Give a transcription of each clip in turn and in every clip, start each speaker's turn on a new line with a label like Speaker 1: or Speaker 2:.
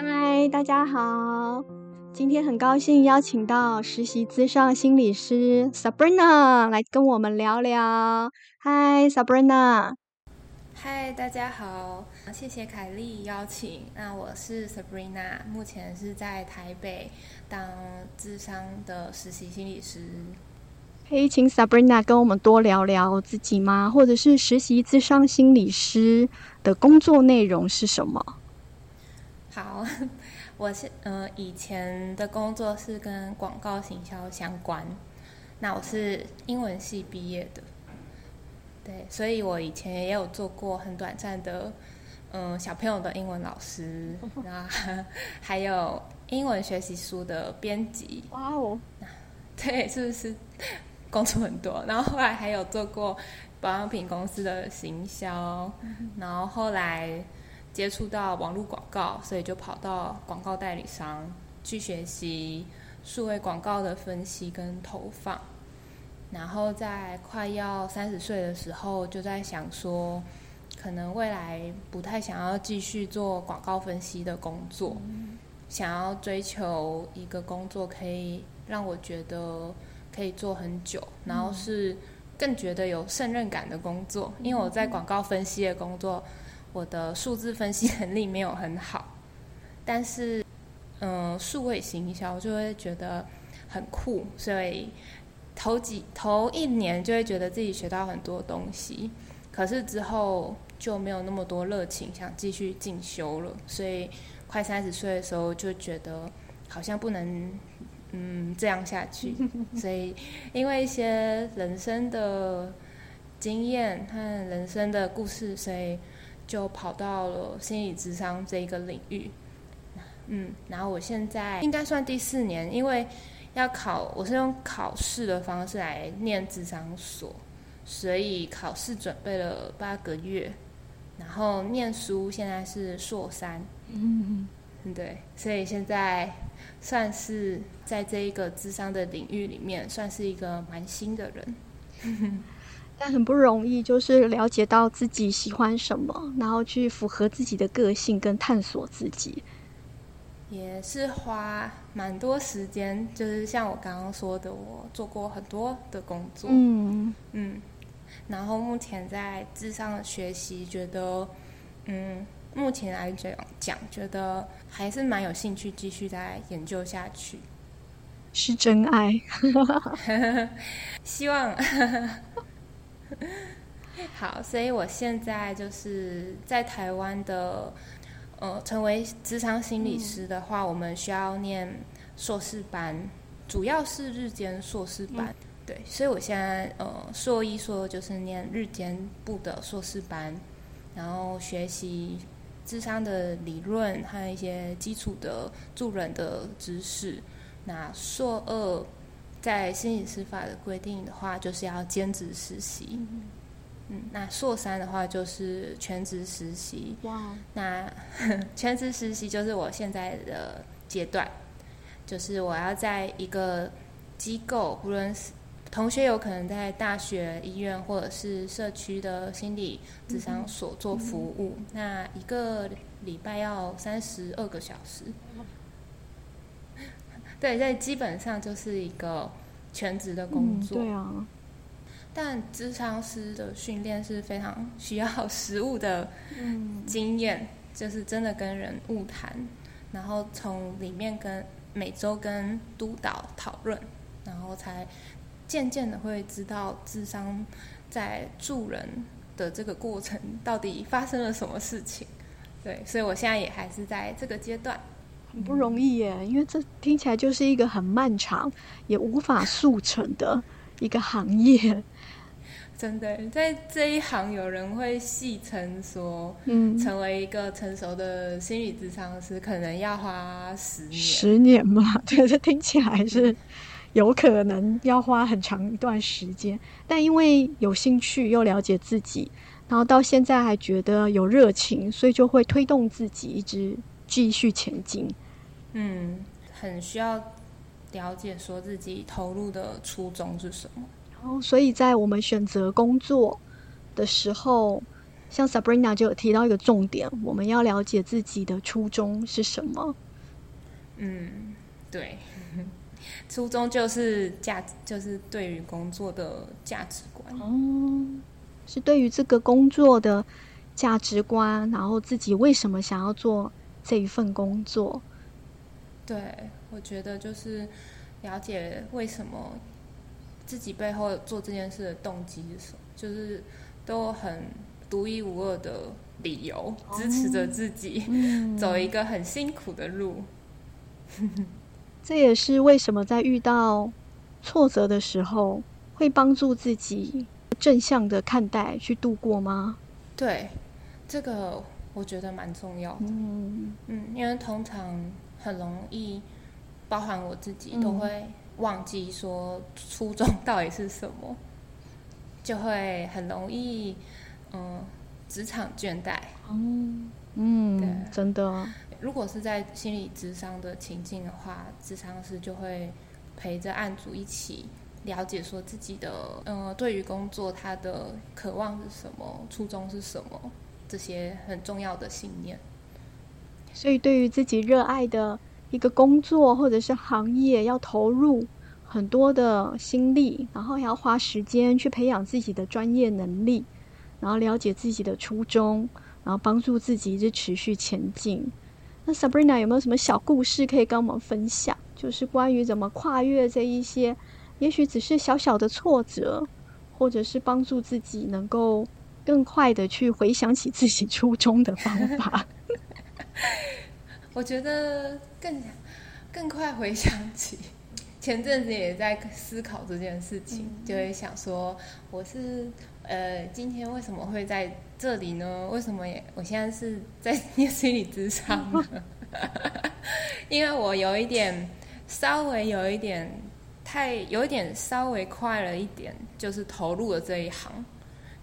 Speaker 1: 嗨，大家好！今天很高兴邀请到实习资上心理师 Sabrina 来跟我们聊聊。嗨，Sabrina。
Speaker 2: 嗨，大家好，谢谢凯莉邀请。那我是 Sabrina，目前是在台北当智商的实习心理师。
Speaker 1: 可以请 Sabrina 跟我们多聊聊自己吗？或者是实习智商心理师的工作内容是什么？
Speaker 2: 好，我是呃以前的工作是跟广告行销相关，那我是英文系毕业的，对，所以我以前也有做过很短暂的嗯小朋友的英文老师，然后 还有英文学习书的编辑。哇哦，对，是不是工作很多？然后后来还有做过保养品公司的行销，然后后来。接触到网络广告，所以就跑到广告代理商去学习数位广告的分析跟投放。然后在快要三十岁的时候，就在想说，可能未来不太想要继续做广告分析的工作，想要追求一个工作可以让我觉得可以做很久，然后是更觉得有胜任感的工作。因为我在广告分析的工作。我的数字分析能力没有很好，但是，嗯，数位行销就会觉得很酷，所以头几头一年就会觉得自己学到很多东西，可是之后就没有那么多热情想继续进修了，所以快三十岁的时候就觉得好像不能，嗯，这样下去，所以因为一些人生的经验和人生的故事，所以。就跑到了心理智商这一个领域，嗯，然后我现在应该算第四年，因为要考，我是用考试的方式来念智商所，所以考试准备了八个月，然后念书现在是硕三，嗯，对，所以现在算是在这一个智商的领域里面，算是一个蛮新的人。
Speaker 1: 但很不容易，就是了解到自己喜欢什么，然后去符合自己的个性跟探索自己，
Speaker 2: 也是花蛮多时间。就是像我刚刚说的，我做过很多的工作，嗯嗯，然后目前在智商的学习，觉得嗯，目前来讲讲，觉得还是蛮有兴趣继续再研究下去，
Speaker 1: 是真爱，
Speaker 2: 希望。好，所以我现在就是在台湾的，呃，成为职场心理师的话，我们需要念硕士班，主要是日间硕士班。对，所以我现在呃，硕一硕就是念日间部的硕士班，然后学习智商的理论和一些基础的助人的知识。那硕二。在心理师法的规定的话，就是要兼职实习。嗯，那硕三的话就是全职实习。哇，那 全职实习就是我现在的阶段，就是我要在一个机构，无论是同学有可能在大学、医院或者是社区的心理智商所做服务，那一个礼拜要三十二个小时。对，在基本上就是一个全职的工作。
Speaker 1: 对啊，
Speaker 2: 但智商师的训练是非常需要 实务的经验，就是真的跟人物谈，然后从里面跟每周跟督导讨论，然后才渐渐的会知道智商在助人的这个过程到底发生了什么事情。对，所以我现在也还是在这个阶段。
Speaker 1: 很不容易耶，因为这听起来就是一个很漫长，也无法速成的一个行业。
Speaker 2: 真的，在这一行，有人会戏称说，嗯，成为一个成熟的心理咨商师，可能要花十年。
Speaker 1: 十年嘛，对，这听起来是有可能要花很长一段时间。但因为有兴趣又了解自己，然后到现在还觉得有热情，所以就会推动自己一直。继续前进，
Speaker 2: 嗯，很需要了解说自己投入的初衷是什么。
Speaker 1: 然后，所以在我们选择工作的时候，像 Sabrina 就有提到一个重点，我们要了解自己的初衷是什么。
Speaker 2: 嗯，对，初衷就是价，就是对于工作的价值观。
Speaker 1: 哦，是对于这个工作的价值观，然后自己为什么想要做这一份工作？
Speaker 2: 对，我觉得就是了解为什么自己背后做这件事的动机是什么，就是都很独一无二的理由支持着自己 走一个很辛苦的路。
Speaker 1: 这也是为什么在遇到挫折的时候，会帮助自己正向的看待去度过吗？
Speaker 2: 对，这个我觉得蛮重要的。嗯嗯，因为通常很容易，包含我自己都会忘记说初衷到底是什么，就会很容易嗯职场倦怠。
Speaker 1: 嗯嗯，对，真的。
Speaker 2: 如果是在心理智商的情境的话，智商师就会陪着案主一起了解，说自己的嗯，对于工作他的渴望是什么，初衷是什么，这些很重要的信念。
Speaker 1: 所以，对于自己热爱的一个工作或者是行业，要投入很多的心力，然后还要花时间去培养自己的专业能力，然后了解自己的初衷，然后帮助自己一直持续前进。那 Sabrina 有没有什么小故事可以跟我们分享？就是关于怎么跨越这一些，也许只是小小的挫折，或者是帮助自己能够更快的去回想起自己初衷的方法。
Speaker 2: 我觉得更更快回想起，前阵子也在思考这件事情，就会想说，我是呃，今天为什么会在？这里呢？为什么也我现在是在念心理智商呢？因为我有一点稍微有一点太有一点稍微快了一点，就是投入了这一行，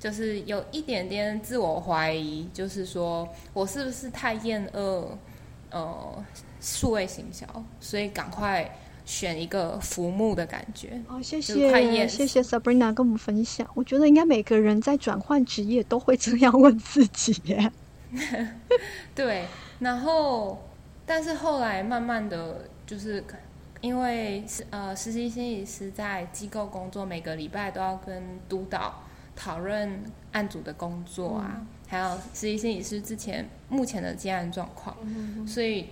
Speaker 2: 就是有一点点自我怀疑，就是说我是不是太厌恶呃数位行销，所以赶快。选一个浮木的感觉。
Speaker 1: 哦，谢谢，谢谢 Sabrina 跟我们分享。我觉得应该每个人在转换职业都会这样问自己耶。
Speaker 2: 对，然后，但是后来慢慢的就是，因为是呃实习心理师在机构工作，每个礼拜都要跟督导讨论案组的工作啊，还有实习心理师之前目前的接案状况，所以。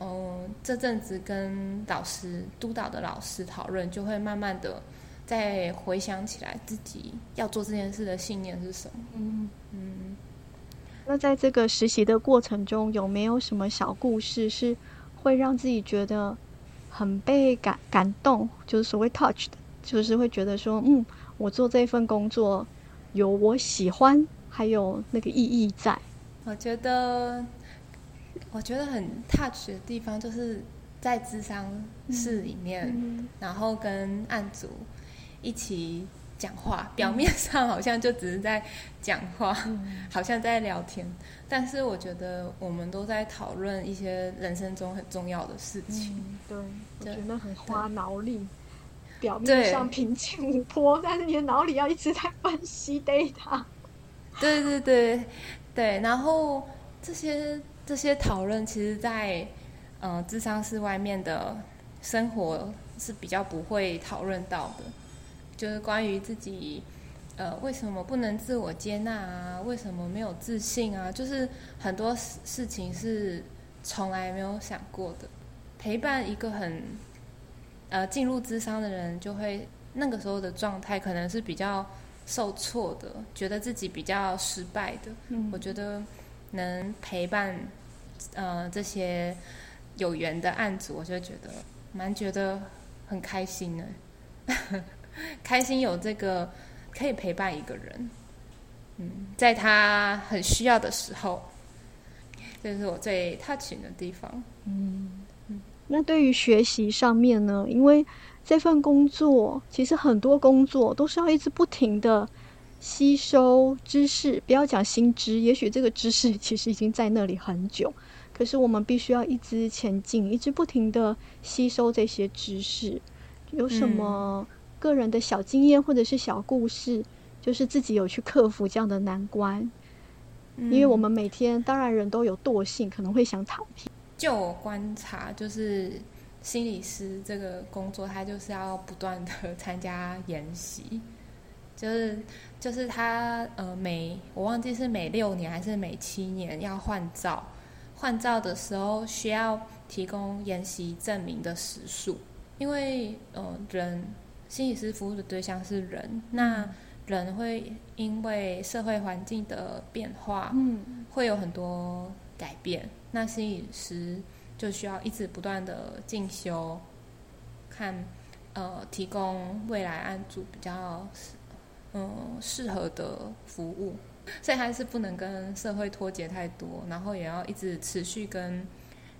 Speaker 2: 嗯，这阵子跟导师督导的老师讨论，就会慢慢的再回想起来自己要做这件事的信念是什么。嗯
Speaker 1: 嗯。那在这个实习的过程中，有没有什么小故事是会让自己觉得很被感感动？就是所谓 touch 的，就是会觉得说，嗯，我做这份工作有我喜欢，还有那个意义在。
Speaker 2: 我觉得。我觉得很 touch 的地方，就是在智商室里面，然后跟案组一起讲话。表面上好像就只是在讲话，好像在聊天，但是我觉得我们都在讨论一些人生中很重要的事情。
Speaker 1: 对，我觉得很花脑力。表面上平静无波，但是你的脑里要一直在分析 data。
Speaker 2: 对对对对，然后这些。这些讨论其实，在嗯智商室外面的生活是比较不会讨论到的，就是关于自己呃为什么不能自我接纳啊，为什么没有自信啊，就是很多事事情是从来没有想过的。陪伴一个很呃进入智商的人，就会那个时候的状态可能是比较受挫的，觉得自己比较失败的。我觉得能陪伴。呃，这些有缘的案子，我就觉得蛮觉得很开心的，开心有这个可以陪伴一个人，嗯，在他很需要的时候，这是我最 touch 的地方。
Speaker 1: 嗯嗯，那对于学习上面呢？因为这份工作，其实很多工作都是要一直不停的吸收知识，不要讲新知，也许这个知识其实已经在那里很久。可是我们必须要一直前进，一直不停的吸收这些知识。有什么个人的小经验或者是小故事，就是自己有去克服这样的难关，因为我们每天当然人都有惰性，可能会想躺平。
Speaker 2: 就我观察，就是心理师这个工作，他就是要不断的 参加研习，就是就是他呃每我忘记是每六年还是每七年要换照，换照的时候需要提供研习证明的时数，因为呃人心理师服务的对象是人，那人会因为社会环境的变化，
Speaker 1: 嗯，
Speaker 2: 会有很多改变。那心理师就需要一直不断的进修，看呃提供未来案主比较嗯适合的服务，所以还是不能跟社会脱节太多，然后也要一直持续跟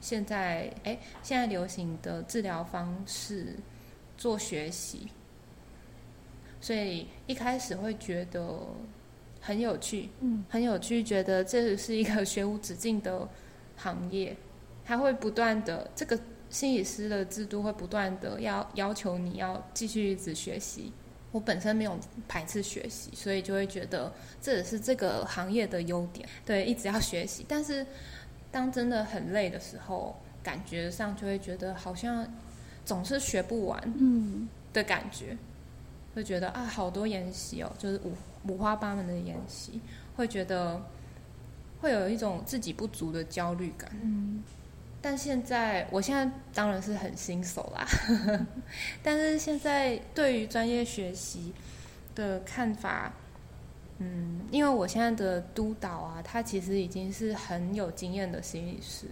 Speaker 2: 现在哎现在流行的治疗方式做学习，所以一开始会觉得很有趣，
Speaker 1: 嗯，
Speaker 2: 很有趣，觉得这是一个学无止境的。行业，它会不断的，这个心理师的制度会不断的要要求你要继续一直学习。我本身没有排斥学习，所以就会觉得这也是这个行业的优点。对，一直要学习。但是当真的很累的时候，感觉上就会觉得好像总是学不完，
Speaker 1: 嗯
Speaker 2: 的感觉，会觉得啊，好多研习哦，就是五五花八门的演习，会觉得。会有一种自己不足的焦虑感，
Speaker 1: 嗯，
Speaker 2: 但现在我现在当然是很新手啦，但是现在对于专业学习的看法，嗯，因为我现在的督导啊，他其实已经是很有经验的心理师，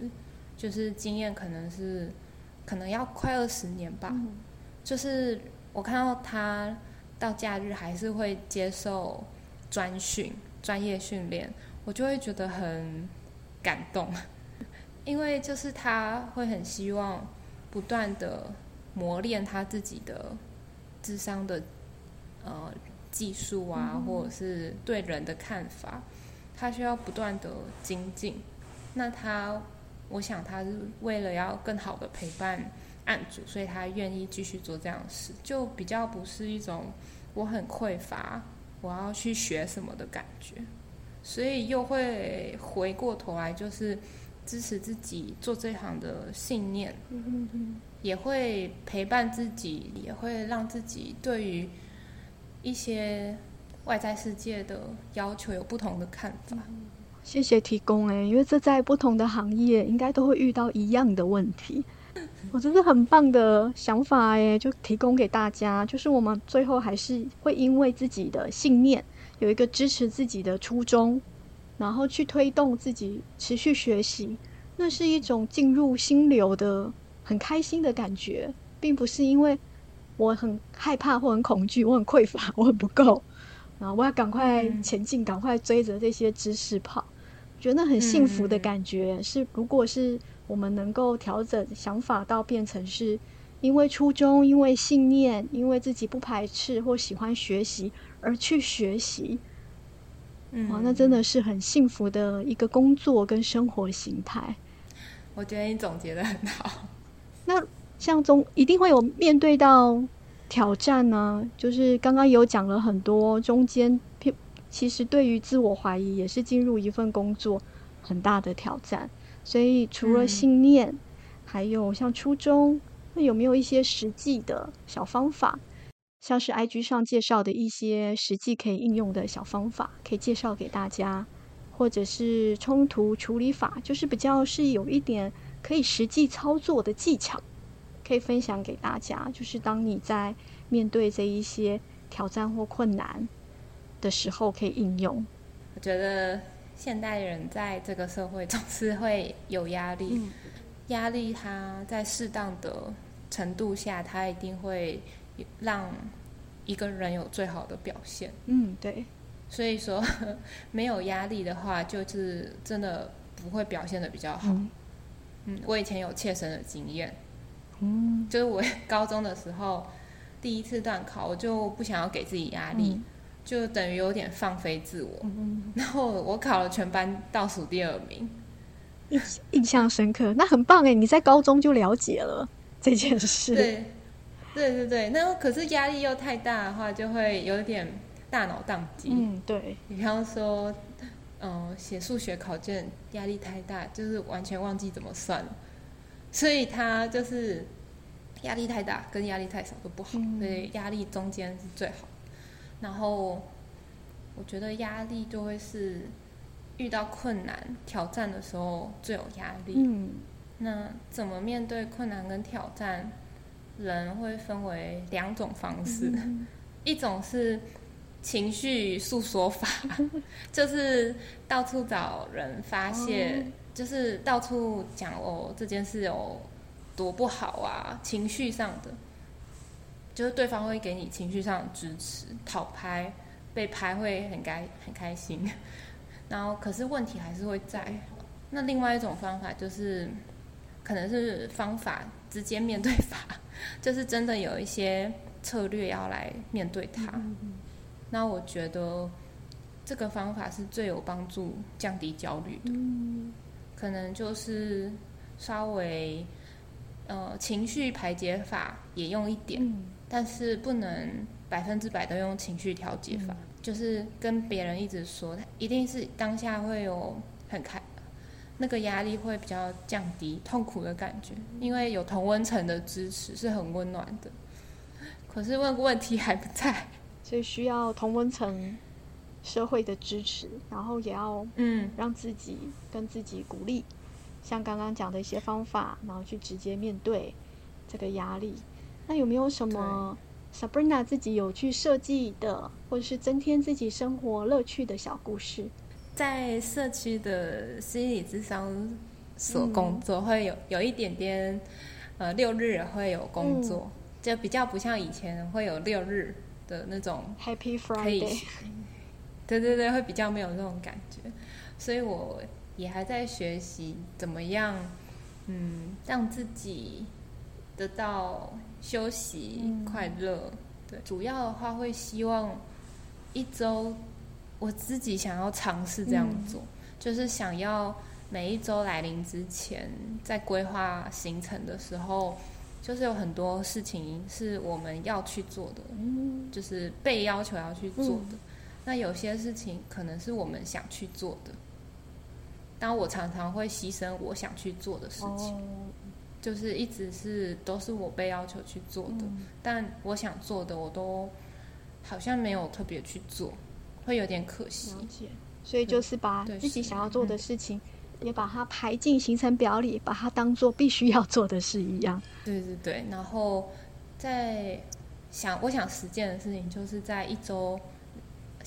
Speaker 2: 就是经验可能是可能要快二十年吧，就是我看到他到假日还是会接受专训、专业训练。我就会觉得很感动，因为就是他会很希望不断的磨练他自己的智商的呃技术啊，或者是对人的看法，他需要不断的精进。那他，我想他是为了要更好的陪伴案主，所以他愿意继续做这样的事，就比较不是一种我很匮乏，我要去学什么的感觉。所以又会回过头来，就是支持自己做这行的信念，也会陪伴自己，也会让自己对于一些外在世界的要求有不同的看法。
Speaker 1: 谢谢提供哎，因为这在不同的行业应该都会遇到一样的问题。我这是很棒的想法哎，就提供给大家，就是我们最后还是会因为自己的信念。有一个支持自己的初衷，然后去推动自己持续学习，那是一种进入心流的很开心的感觉，并不是因为我很害怕或很恐惧，我很匮乏，我很不够，然后我要赶快前进，赶快追着这些知识跑，觉得很幸福的感觉。是如果是我们能够调整想法到变成是因为初衷，因为信念，因为自己不排斥或喜欢学习。而去学习，哇，那真的是很幸福的一个工作跟生活形态。
Speaker 2: 我觉得你总结的很好。
Speaker 1: 那像中一定会有面对到挑战呢？就是刚刚有讲了很多，中间其实对于自我怀疑也是进入一份工作很大的挑战。所以除了信念，还有像初衷，那有没有一些实际的小方法？像是 IG 上介绍的一些实际可以应用的小方法，可以介绍给大家，或者是冲突处理法，就是比较是有一点可以实际操作的技巧，可以分享给大家。就是当你在面对这一些挑战或困难的时候，可以应用。
Speaker 2: 我觉得现代人在这个社会总是会有压力，压力它在适当的程度下，它一定会让。一个人有最好的表现，
Speaker 1: 嗯，对，
Speaker 2: 所以说没有压力的话，就是真的不会表现的比较好。嗯，我以前有切身的经验，嗯，就是我高中的时候第一次段考，我就不想要给自己压力，就等于有点放飞自我，然后我考了全班倒数第二名，
Speaker 1: 印印象深刻，那很棒哎，你在高中就了解了这件事，
Speaker 2: 对。对对对，那可是压力又太大的话，就会有点大脑宕机。
Speaker 1: 嗯，对。
Speaker 2: 比方说，嗯，写数学考卷压力太大，就是完全忘记怎么算了，所以他就是压力太大跟压力太少都不好，所以压力中间是最好。然后我觉得压力就会是遇到困难挑战的时候最有压力。
Speaker 1: 嗯，
Speaker 2: 那怎么面对困难跟挑战？人会分为两种方式，一种是情绪诉说法，就是到处找人发泄，就是到处讲哦这件事有多不好啊，情绪上的，就是对方会给你情绪上的支持，讨拍被拍会很开很开心，然后可是问题还是会在。那另外一种方法就是，可能是方法直接面对法。就是真的有一些策略要来面对它，那我觉得这个方法是最有帮助降低焦虑的。可能就是稍微呃情绪排解法也用一点，但是不能百分之百都用情绪调节法。就是跟别人一直说，一定是当下会有很开。那个压力会比较降低，痛苦的感觉，因为有同温层的支持是很温暖的。可是问问题还不在，
Speaker 1: 所以需要同温层社会的支持，然后也要嗯让自己跟自己鼓励，像刚刚讲的一些方法，然后去直接面对这个压力。那有没有什么 Sabrina 自己有去设计的，或者是增添自己生活乐趣的小故事？
Speaker 2: 在社区的心理智商所工作，会有有一点点，呃，六日会有工作，就比较不像以前会有六日的那种
Speaker 1: Happy Friday。
Speaker 2: 对对对，会比较没有那种感觉，所以我也还在学习怎么样，嗯，让自己得到休息、快乐。对，主要的话会希望一周。我自己想要尝试这样做，就是想要每一周来临之前，在规划行程的时候，就是有很多事情是我们要去做的，就是被要求要去做的。那有些事情可能是我们想去做的，但我常常会牺牲我想去做的事情，就是一直是都是我被要求去做的，但我想做的我都好像没有特别去做。会有点可惜，
Speaker 1: 所以就是把自己想要做的事情，也把它排进行程表里，把它当做必须要做的事一样。
Speaker 2: 对对对，然后在想我想实践的事情，就是在一周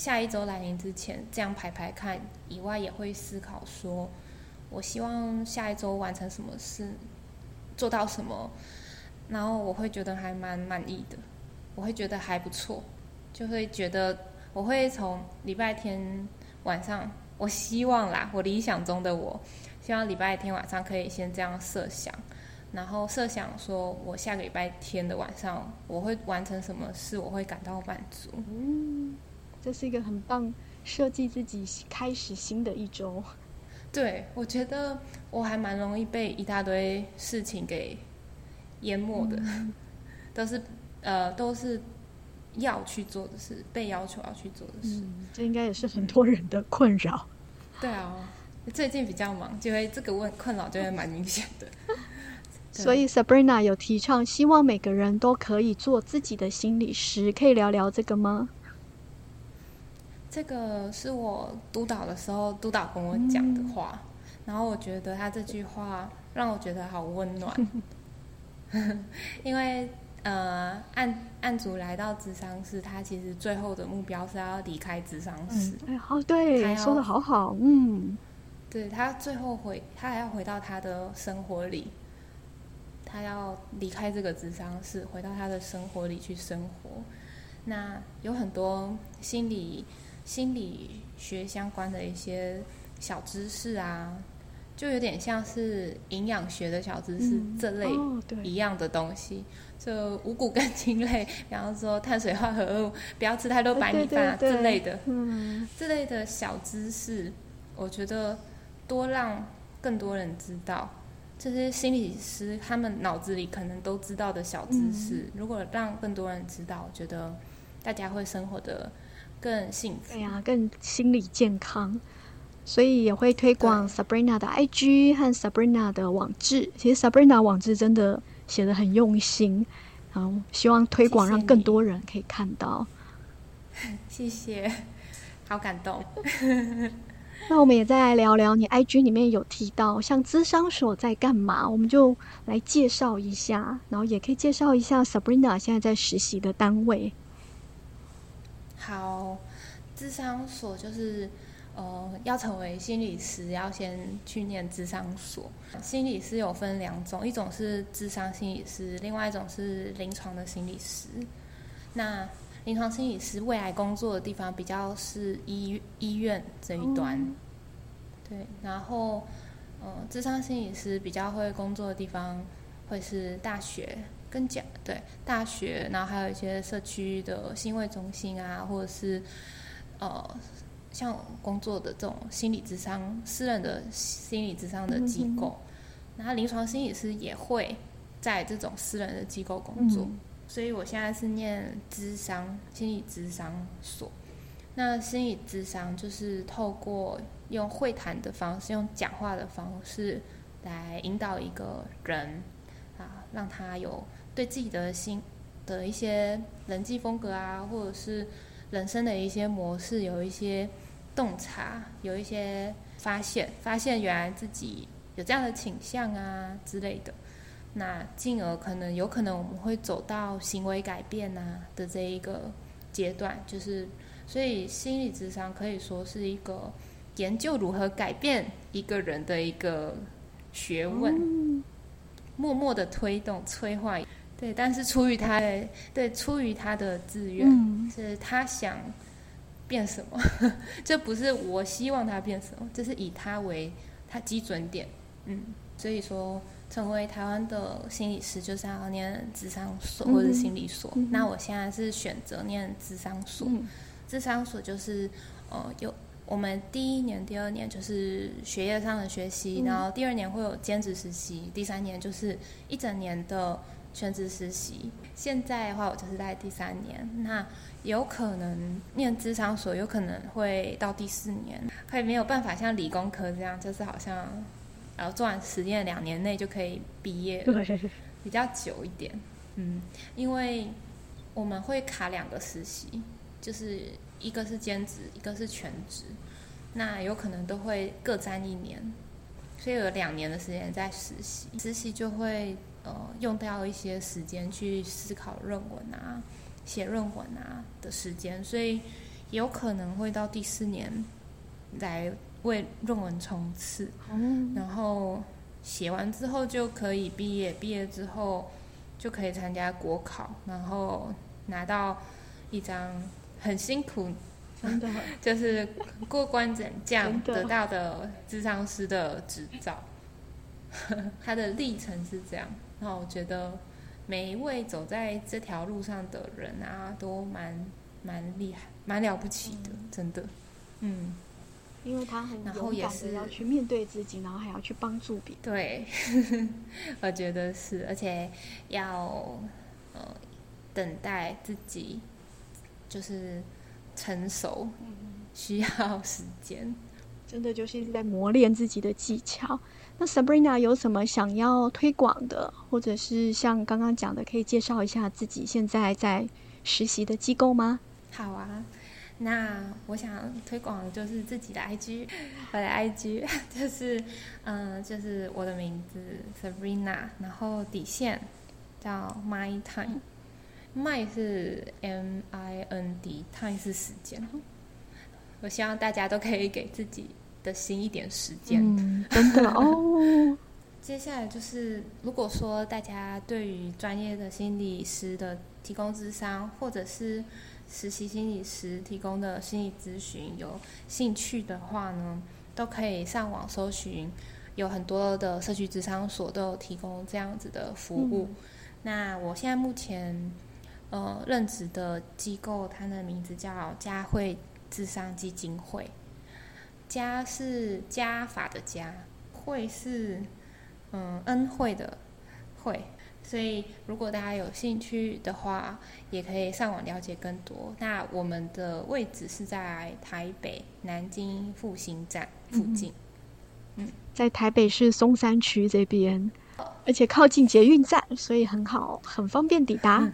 Speaker 2: 下一周来临之前，这样排排看以外，也会思考说，我希望下一周完成什么事，做到什么，然后我会觉得还蛮满意的，我会觉得还不错，就会觉得。我会从礼拜天晚上，我希望啦，我理想中的我，希望礼拜天晚上可以先这样设想，然后设想说我下个礼拜天的晚上我会完成什么事，我会感到满足。
Speaker 1: 这是一个很棒，设计自己开始新的一周。
Speaker 2: 对，我觉得我还蛮容易被一大堆事情给淹没的，都是呃都是。要去做的事，被要求要去做的事，
Speaker 1: 这应该也是很多人的困扰。
Speaker 2: 对啊，最近比较忙，就会这个问困扰就会蛮明显的。
Speaker 1: 所以 Sabrina 有提倡，希望每个人都可以做自己的心理师，可以聊聊这个吗？
Speaker 2: 这个是我督导的时候，督导跟我讲的话，然后我觉得他这句话让我觉得好温暖，因为。呃，案案主来到智商室，他其实最后的目标是要离开智商室。
Speaker 1: 哎，好，对，说的好好，嗯，
Speaker 2: 对他最后回，他还要回到他的生活里，他要离开这个智商室，回到他的生活里去生活。那有很多心理心理学相关的一些小知识啊。就有点像是营养学的小知识这类一样的东西，就五谷根茎类，比方说碳水化合物，不要吃太多白米饭啊这类的，这类的小知识，我觉得多让更多人知道，这些心理师他们脑子里可能都知道的小知识，如果让更多人知道，我觉得大家会生活的更幸福，
Speaker 1: 对呀，更心理健康。所以也会推广 Sabrina 的 IG 和 Sabrina 的网志。其实 Sabrina 网志真的写的很用心，然后希望推广让更多人可以看到。
Speaker 2: 谢谢，好感动。
Speaker 1: 那我们也再来聊聊，你 IG 里面有提到像资商所在干嘛，我们就来介绍一下，然后也可以介绍一下 Sabrina 现在在实习的单位。
Speaker 2: 好，智商所就是呃，要成为心理师，要先去念智商所。心理师有分两种，一种是智商心理师，另外一种是临床的心理师。那临床心理师未来工作的地方比较是医医院这一端，对。然后，呃，智商心理师比较会工作的地方会是大学跟讲，对，大学，然后还有一些社区的心卫中心啊，或者是呃，像工作的这种心理智商、私人的心理智商的机构。然后，临床心理师也会在这种私人的机构工作。所以我现在是念智商心理智商所，那心理智商就是透过用会谈的方式，用讲话的方式来引导一个人啊，让他有对自己的心的一些人际风格啊，或者是人生的一些模式有一些洞察，有一些发现，发现原来自己有这样的倾向啊之类的。那进而可能有可能我们会走到行为改变呐的这一个阶段，就是所以心理智商可以说是一个研究如何改变一个人的一个学问，默默的推动催化，对，但是出于他的对出于他的自愿，是他想变什么，这不是我希望他变什么，这是以他为他基准点，嗯，所以说。成为台湾的心理师，就是要念智商所或者心理所。那我现在是选择念智商所。智商所就是呃，有我们第一年、第二年就是学业上的学习，然后第二年会有兼职实习，第三年就是一整年的全职实习。现在的话，我就是在第三年。那有可能念智商所，有可能会到第四年，可以没有办法像理工科这样，就是好像。然后做完实验，两年内就可以毕业，比较久一点。嗯，因为我们会卡两个实习，就是一个是兼职，一个是全职，那有可能都会各占一年，所以有两年的时间在实习。实习就会呃用掉一些时间去思考论文啊、写论文啊的时间，所以有可能会到第四年来。为论文冲刺，嗯然后写完之后就可以毕业，毕业之后就可以参加国考，然后拿到一张很辛苦，
Speaker 1: 真的
Speaker 2: 就是过关斩将得到的智商师的执照。他的历程是这样，那我觉得每一位走在这条路上的人啊，都蛮蛮厉害，蛮了不起的，真的，嗯。
Speaker 1: 因为他很勇敢的要去面对自己，然后还要去帮助别人。
Speaker 2: 对，我觉得是，而且要呃等待自己就是成熟，需要时间。
Speaker 1: 真的就是一直在磨练自己的技巧。那 Sabrina 有什么想要推广的，或者是像刚刚讲的，可以介绍一下自己现在在实习的机构吗？
Speaker 2: 好啊。那我想推广的就是自己的 IG，我的 IG 就是，嗯，就是我的名字 Sabrina，然后底线叫 My Time，My 是 M I N D，Time 是时间。我希望大家都可以给自己的心一点时间，
Speaker 1: 真的哦。
Speaker 2: 接下来就是，如果说大家对于专业的心理师的提供智商，或者是实习心理师提供的心理咨询有兴趣的话呢，都可以上网搜寻，有很多的社区智商所都有提供这样子的服务。那我现在目前呃任职的机构，它的名字叫佳慧智商基金会。家是家法的家，会是嗯恩惠的惠。所以如果大家有兴趣的话，也可以上网了解更多。那我们的位置是在台北南京复兴站附近。
Speaker 1: 嗯，在台北市松山区这边，而且靠近捷运站，所以很好，很方便抵达。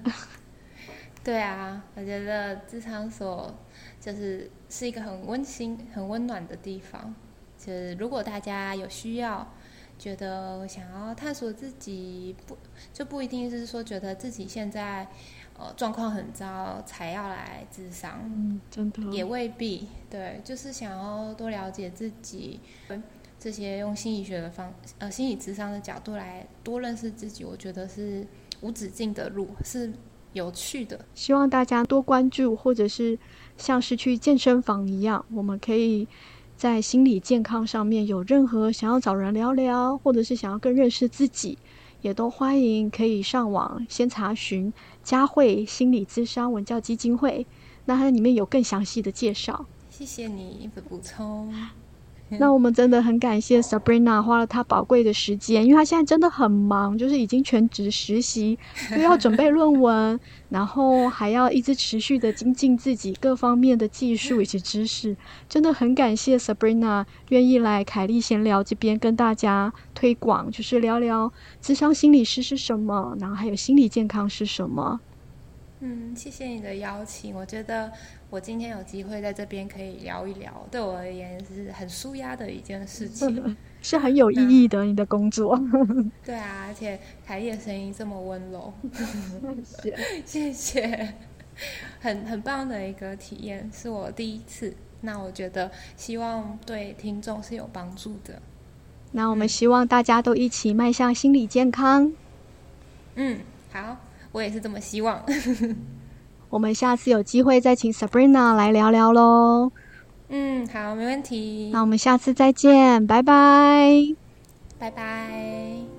Speaker 2: 对啊，我觉得智商所就是是一个很温馨、很温暖的地方。就是如果大家有需要，觉得想要探索自己，不就不一定是说觉得自己现在呃状况很糟才要来智商，
Speaker 1: 嗯，真的
Speaker 2: 也未必。对，就是想要多了解自己。这些用心理学的方，呃，心理智商的角度来多认识自己，我觉得是无止境的路，是有趣的。
Speaker 1: 希望大家多关注，或者是像是去健身房一样，我们可以在心理健康上面有任何想要找人聊聊，或者是想要更认识自己，也都欢迎可以上网先查询佳慧心理咨商文教基金会，那它里面有更详细的介绍。
Speaker 2: 谢谢你的补充。
Speaker 1: 那我们真的很感谢 Sabrina 花了她宝贵的时间，因为她现在真的很忙，就是已经全职实习，又要准备论文，然后还要一直持续的精进自己各方面的技术 以及知识。真的很感谢 Sabrina 愿意来凯丽闲聊这边跟大家推广，就是聊聊智商心理师是什么，然后还有心理健康是什么。
Speaker 2: 嗯，谢谢你的邀请，我觉得。我今天有机会在这边可以聊一聊，对我而言是很舒压的一件事情，
Speaker 1: 是很有意义的。你的工作，
Speaker 2: 对啊，而且凯莉的声音这么温柔，
Speaker 1: 谢谢，
Speaker 2: 谢谢，很很棒的一个体验，是我第一次。那我觉得希望对听众是有帮助的。
Speaker 1: 那我们希望大家都一起迈向心理健康。
Speaker 2: 嗯，好，我也是这么希望。
Speaker 1: 我们下次有机会再请 Sabrina 来聊聊喽。
Speaker 2: 嗯，好，没问题。
Speaker 1: 那我们下次再见，拜拜，
Speaker 2: 拜拜。